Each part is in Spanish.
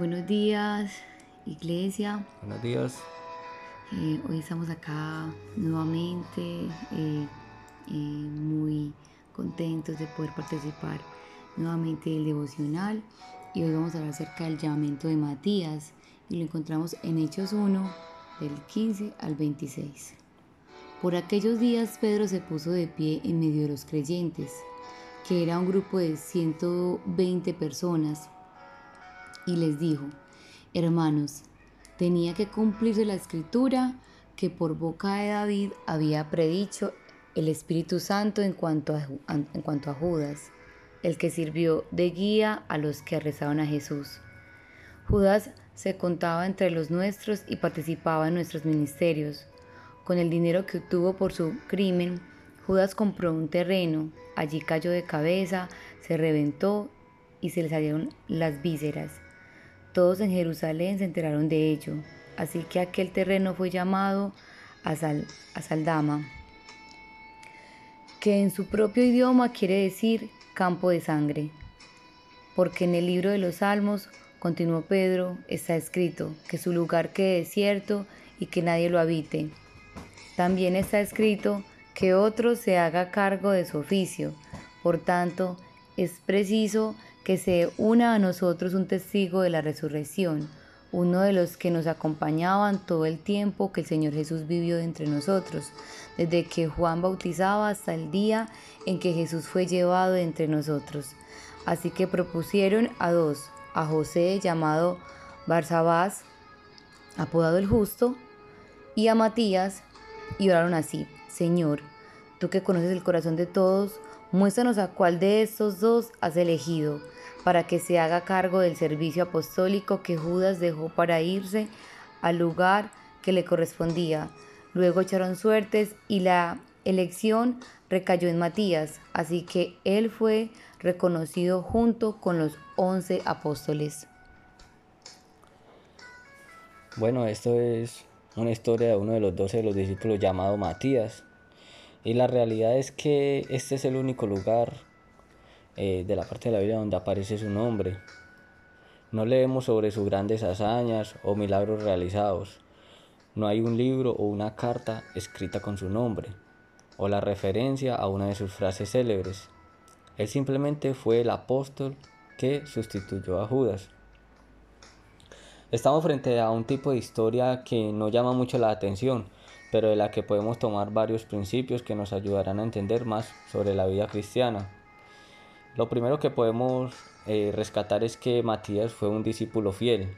Buenos días, iglesia. Buenos días. Eh, hoy estamos acá nuevamente, eh, eh, muy contentos de poder participar nuevamente del devocional. Y hoy vamos a hablar acerca del llamamiento de Matías y lo encontramos en Hechos 1, del 15 al 26. Por aquellos días Pedro se puso de pie en medio de los creyentes, que era un grupo de 120 personas y les dijo, hermanos, tenía que cumplirse la escritura que por boca de David había predicho el Espíritu Santo en cuanto a, en cuanto a Judas, el que sirvió de guía a los que arrestaron a Jesús. Judas se contaba entre los nuestros y participaba en nuestros ministerios. Con el dinero que obtuvo por su crimen, Judas compró un terreno, allí cayó de cabeza, se reventó y se le salieron las vísceras. Todos en Jerusalén se enteraron de ello, así que aquel terreno fue llamado Asaldama, que en su propio idioma quiere decir campo de sangre. Porque en el libro de los Salmos, continuó Pedro, está escrito que su lugar quede desierto y que nadie lo habite. También está escrito que otro se haga cargo de su oficio. Por tanto, es preciso que se una a nosotros un testigo de la resurrección, uno de los que nos acompañaban todo el tiempo que el Señor Jesús vivió entre nosotros, desde que Juan bautizaba hasta el día en que Jesús fue llevado entre nosotros. Así que propusieron a dos, a José llamado Barsabás, apodado el justo, y a Matías, y oraron así, Señor, tú que conoces el corazón de todos, Muéstranos a cuál de estos dos has elegido para que se haga cargo del servicio apostólico que Judas dejó para irse al lugar que le correspondía. Luego echaron suertes y la elección recayó en Matías, así que él fue reconocido junto con los once apóstoles. Bueno, esto es una historia de uno de los doce de los discípulos llamado Matías. Y la realidad es que este es el único lugar eh, de la parte de la Biblia donde aparece su nombre. No leemos sobre sus grandes hazañas o milagros realizados. No hay un libro o una carta escrita con su nombre o la referencia a una de sus frases célebres. Él simplemente fue el apóstol que sustituyó a Judas. Estamos frente a un tipo de historia que no llama mucho la atención, pero de la que podemos tomar varios principios que nos ayudarán a entender más sobre la vida cristiana. Lo primero que podemos eh, rescatar es que Matías fue un discípulo fiel.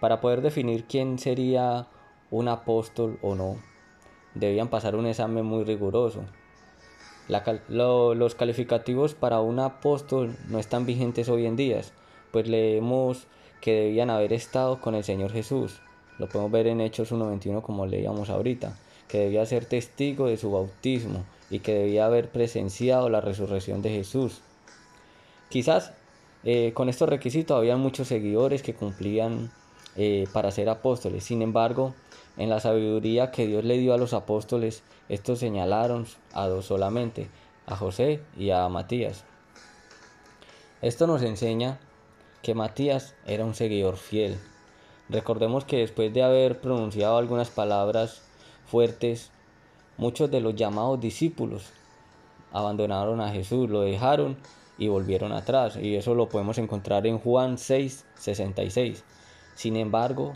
Para poder definir quién sería un apóstol o no, debían pasar un examen muy riguroso. los calificativos para un apóstol no están vigentes hoy en día, pues leemos que debían haber estado con el Señor Jesús, lo podemos ver en Hechos 1.21 como leíamos ahorita, que debía ser testigo de su bautismo y que debía haber presenciado la resurrección de Jesús. Quizás eh, con estos requisitos había muchos seguidores que cumplían eh, para ser apóstoles. Sin embargo, en la sabiduría que Dios le dio a los apóstoles, estos señalaron a dos solamente, a José y a Matías. Esto nos enseña que Matías era un seguidor fiel, Recordemos que después de haber pronunciado algunas palabras fuertes, muchos de los llamados discípulos abandonaron a Jesús, lo dejaron y volvieron atrás. Y eso lo podemos encontrar en Juan 6, 66. Sin embargo,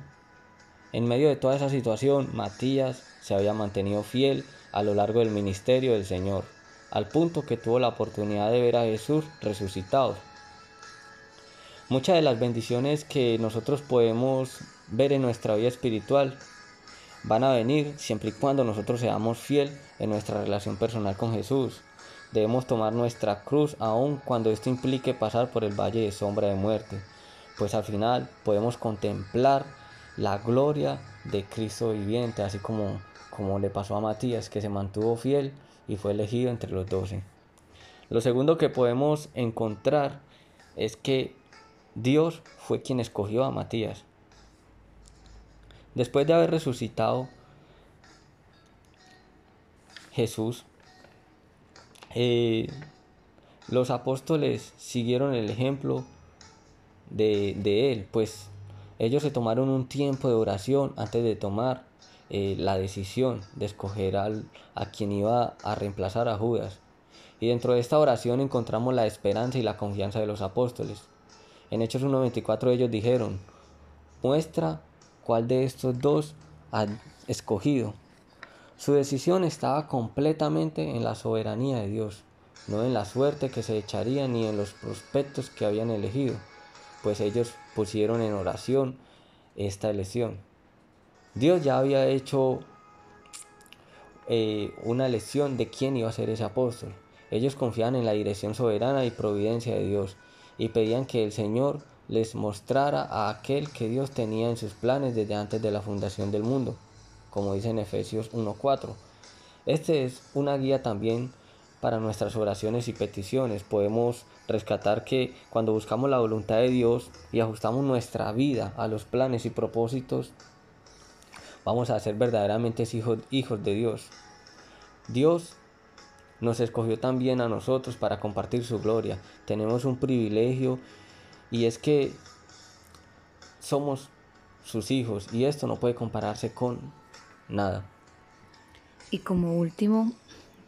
en medio de toda esa situación, Matías se había mantenido fiel a lo largo del ministerio del Señor, al punto que tuvo la oportunidad de ver a Jesús resucitado. Muchas de las bendiciones que nosotros podemos ver en nuestra vida espiritual van a venir siempre y cuando nosotros seamos fiel en nuestra relación personal con Jesús. Debemos tomar nuestra cruz aun cuando esto implique pasar por el valle de sombra de muerte, pues al final podemos contemplar la gloria de Cristo viviente, así como, como le pasó a Matías, que se mantuvo fiel y fue elegido entre los doce. Lo segundo que podemos encontrar es que Dios fue quien escogió a Matías. Después de haber resucitado Jesús, eh, los apóstoles siguieron el ejemplo de, Él, pues ellos se tomaron un tiempo de oración antes de tomar eh, la decisión de escoger al, a quien iba a reemplazar a Judas. Y dentro de esta oración encontramos la esperanza y la confianza de los apóstoles. En Hechos 1.24 ellos dijeron, muestra cuál de estos dos ha escogido. Su decisión estaba completamente en la soberanía de Dios, no en la suerte que se echaría ni en los prospectos que habían elegido, pues ellos pusieron en oración esta elección. Dios ya había hecho eh, una elección de quién iba a ser ese apóstol. Ellos confiaban en la dirección soberana y providencia de Dios y pedían que el Señor les mostrara a aquel que Dios tenía en sus planes desde antes de la fundación del mundo, como dice en Efesios 1.4. Este es una guía también para nuestras oraciones y peticiones. Podemos rescatar que cuando buscamos la voluntad de Dios y ajustamos nuestra vida a los planes y propósitos, vamos a ser verdaderamente hijos, hijos de Dios. Dios nos escogió también a nosotros para compartir su gloria. Tenemos un privilegio y es que somos sus hijos y esto no puede compararse con nada. Y como último,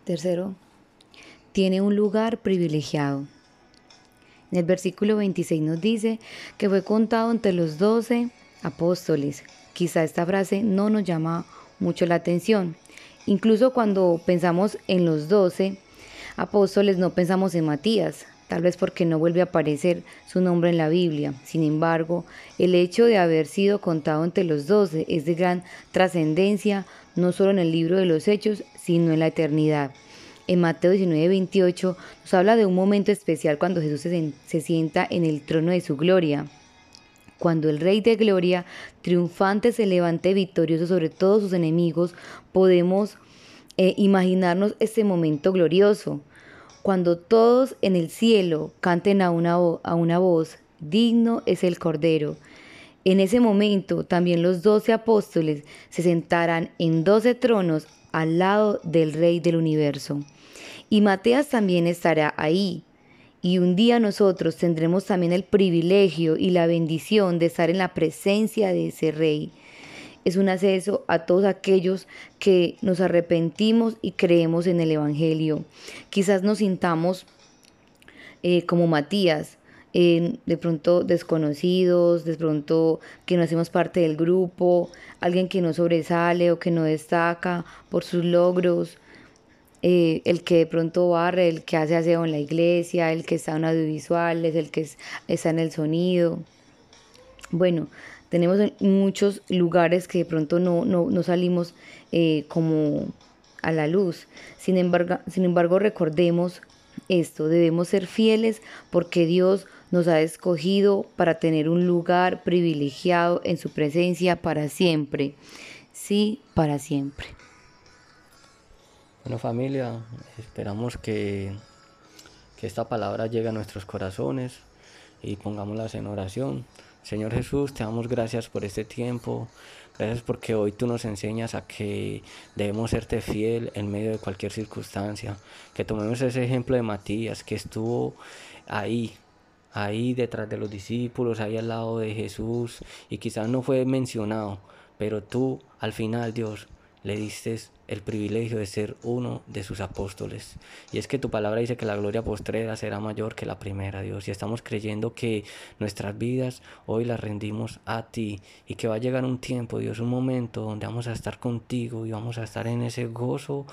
tercero, tiene un lugar privilegiado. En el versículo 26 nos dice que fue contado entre los doce apóstoles. Quizá esta frase no nos llama mucho la atención, Incluso cuando pensamos en los doce apóstoles no pensamos en Matías, tal vez porque no vuelve a aparecer su nombre en la Biblia. Sin embargo, el hecho de haber sido contado entre los doce es de gran trascendencia, no solo en el libro de los Hechos, sino en la eternidad. En Mateo 19, 28 nos habla de un momento especial cuando Jesús se, se sienta en el trono de su gloria cuando el Rey de Gloria, triunfante, se levante victorioso sobre todos sus enemigos, podemos eh, imaginarnos ese momento glorioso. Cuando todos en el cielo canten a una, a una voz, digno es el Cordero. En ese momento también los doce apóstoles se sentarán en doce tronos al lado del Rey del universo. Y Mateas también estará ahí, y un día nosotros tendremos también el privilegio y la bendición de estar en la presencia de ese Rey. Es un acceso a todos aquellos que nos arrepentimos y creemos en el Evangelio. Quizás nos sintamos eh, como Matías, de pronto desconocidos, de pronto que no hacemos parte del grupo, alguien que no sobresale o que no destaca por sus logros eh, el que de pronto barre, el que hace aseo en la iglesia, el que está en audiovisuales, el que está en el sonido. Bueno, tenemos muchos lugares que de pronto no, no, salimos eh, como a la luz. Sin embargo, sin embargo, recordemos esto, debemos ser fieles porque Dios nos ha escogido para tener un lugar privilegiado en su presencia para siempre. Sí, para siempre. Bueno familia, esperamos que, que esta palabra llegue a nuestros corazones y pongámoslas en oración. Señor Jesús, te damos gracias por este tiempo. Gracias porque hoy tú nos enseñas a que debemos serte fiel en medio de cualquier circunstancia. Que tomemos ese ejemplo de Matías, que estuvo ahí, ahí detrás de los discípulos, ahí al lado de Jesús, y quizás no fue mencionado, pero tú al final, Dios, le diste el privilegio de ser uno de sus apóstoles. Y es que tu palabra dice que la gloria postrera será mayor que la primera, Dios. Y estamos creyendo que nuestras vidas hoy las rendimos a ti y que va a llegar un tiempo, Dios, un momento donde vamos a estar contigo y vamos a estar en ese gozo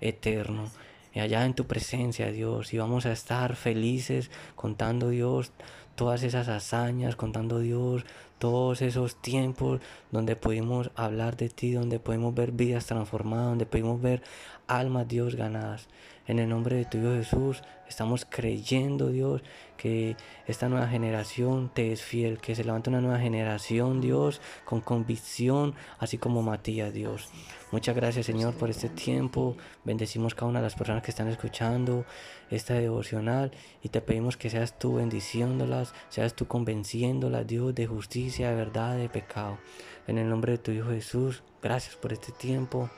eterno. Y allá en tu presencia, Dios, y vamos a estar felices contando, Dios, todas esas hazañas, contando, Dios, todos esos tiempos donde pudimos hablar de ti, donde pudimos ver vidas transformadas, donde pudimos ver almas, Dios, ganadas. En el nombre de tu Hijo Jesús, estamos creyendo, Dios, que esta nueva generación te es fiel, que se levanta una nueva generación, Dios, con convicción, así como Matías, Dios. Muchas gracias, Señor, por este tiempo. Bendecimos cada una de las personas que están escuchando esta devocional y te pedimos que seas tú bendiciéndolas, seas tú convenciéndolas, Dios, de justicia, de verdad, de pecado. En el nombre de tu Hijo Jesús, gracias por este tiempo.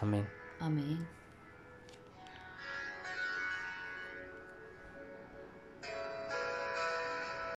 Amén. Amén.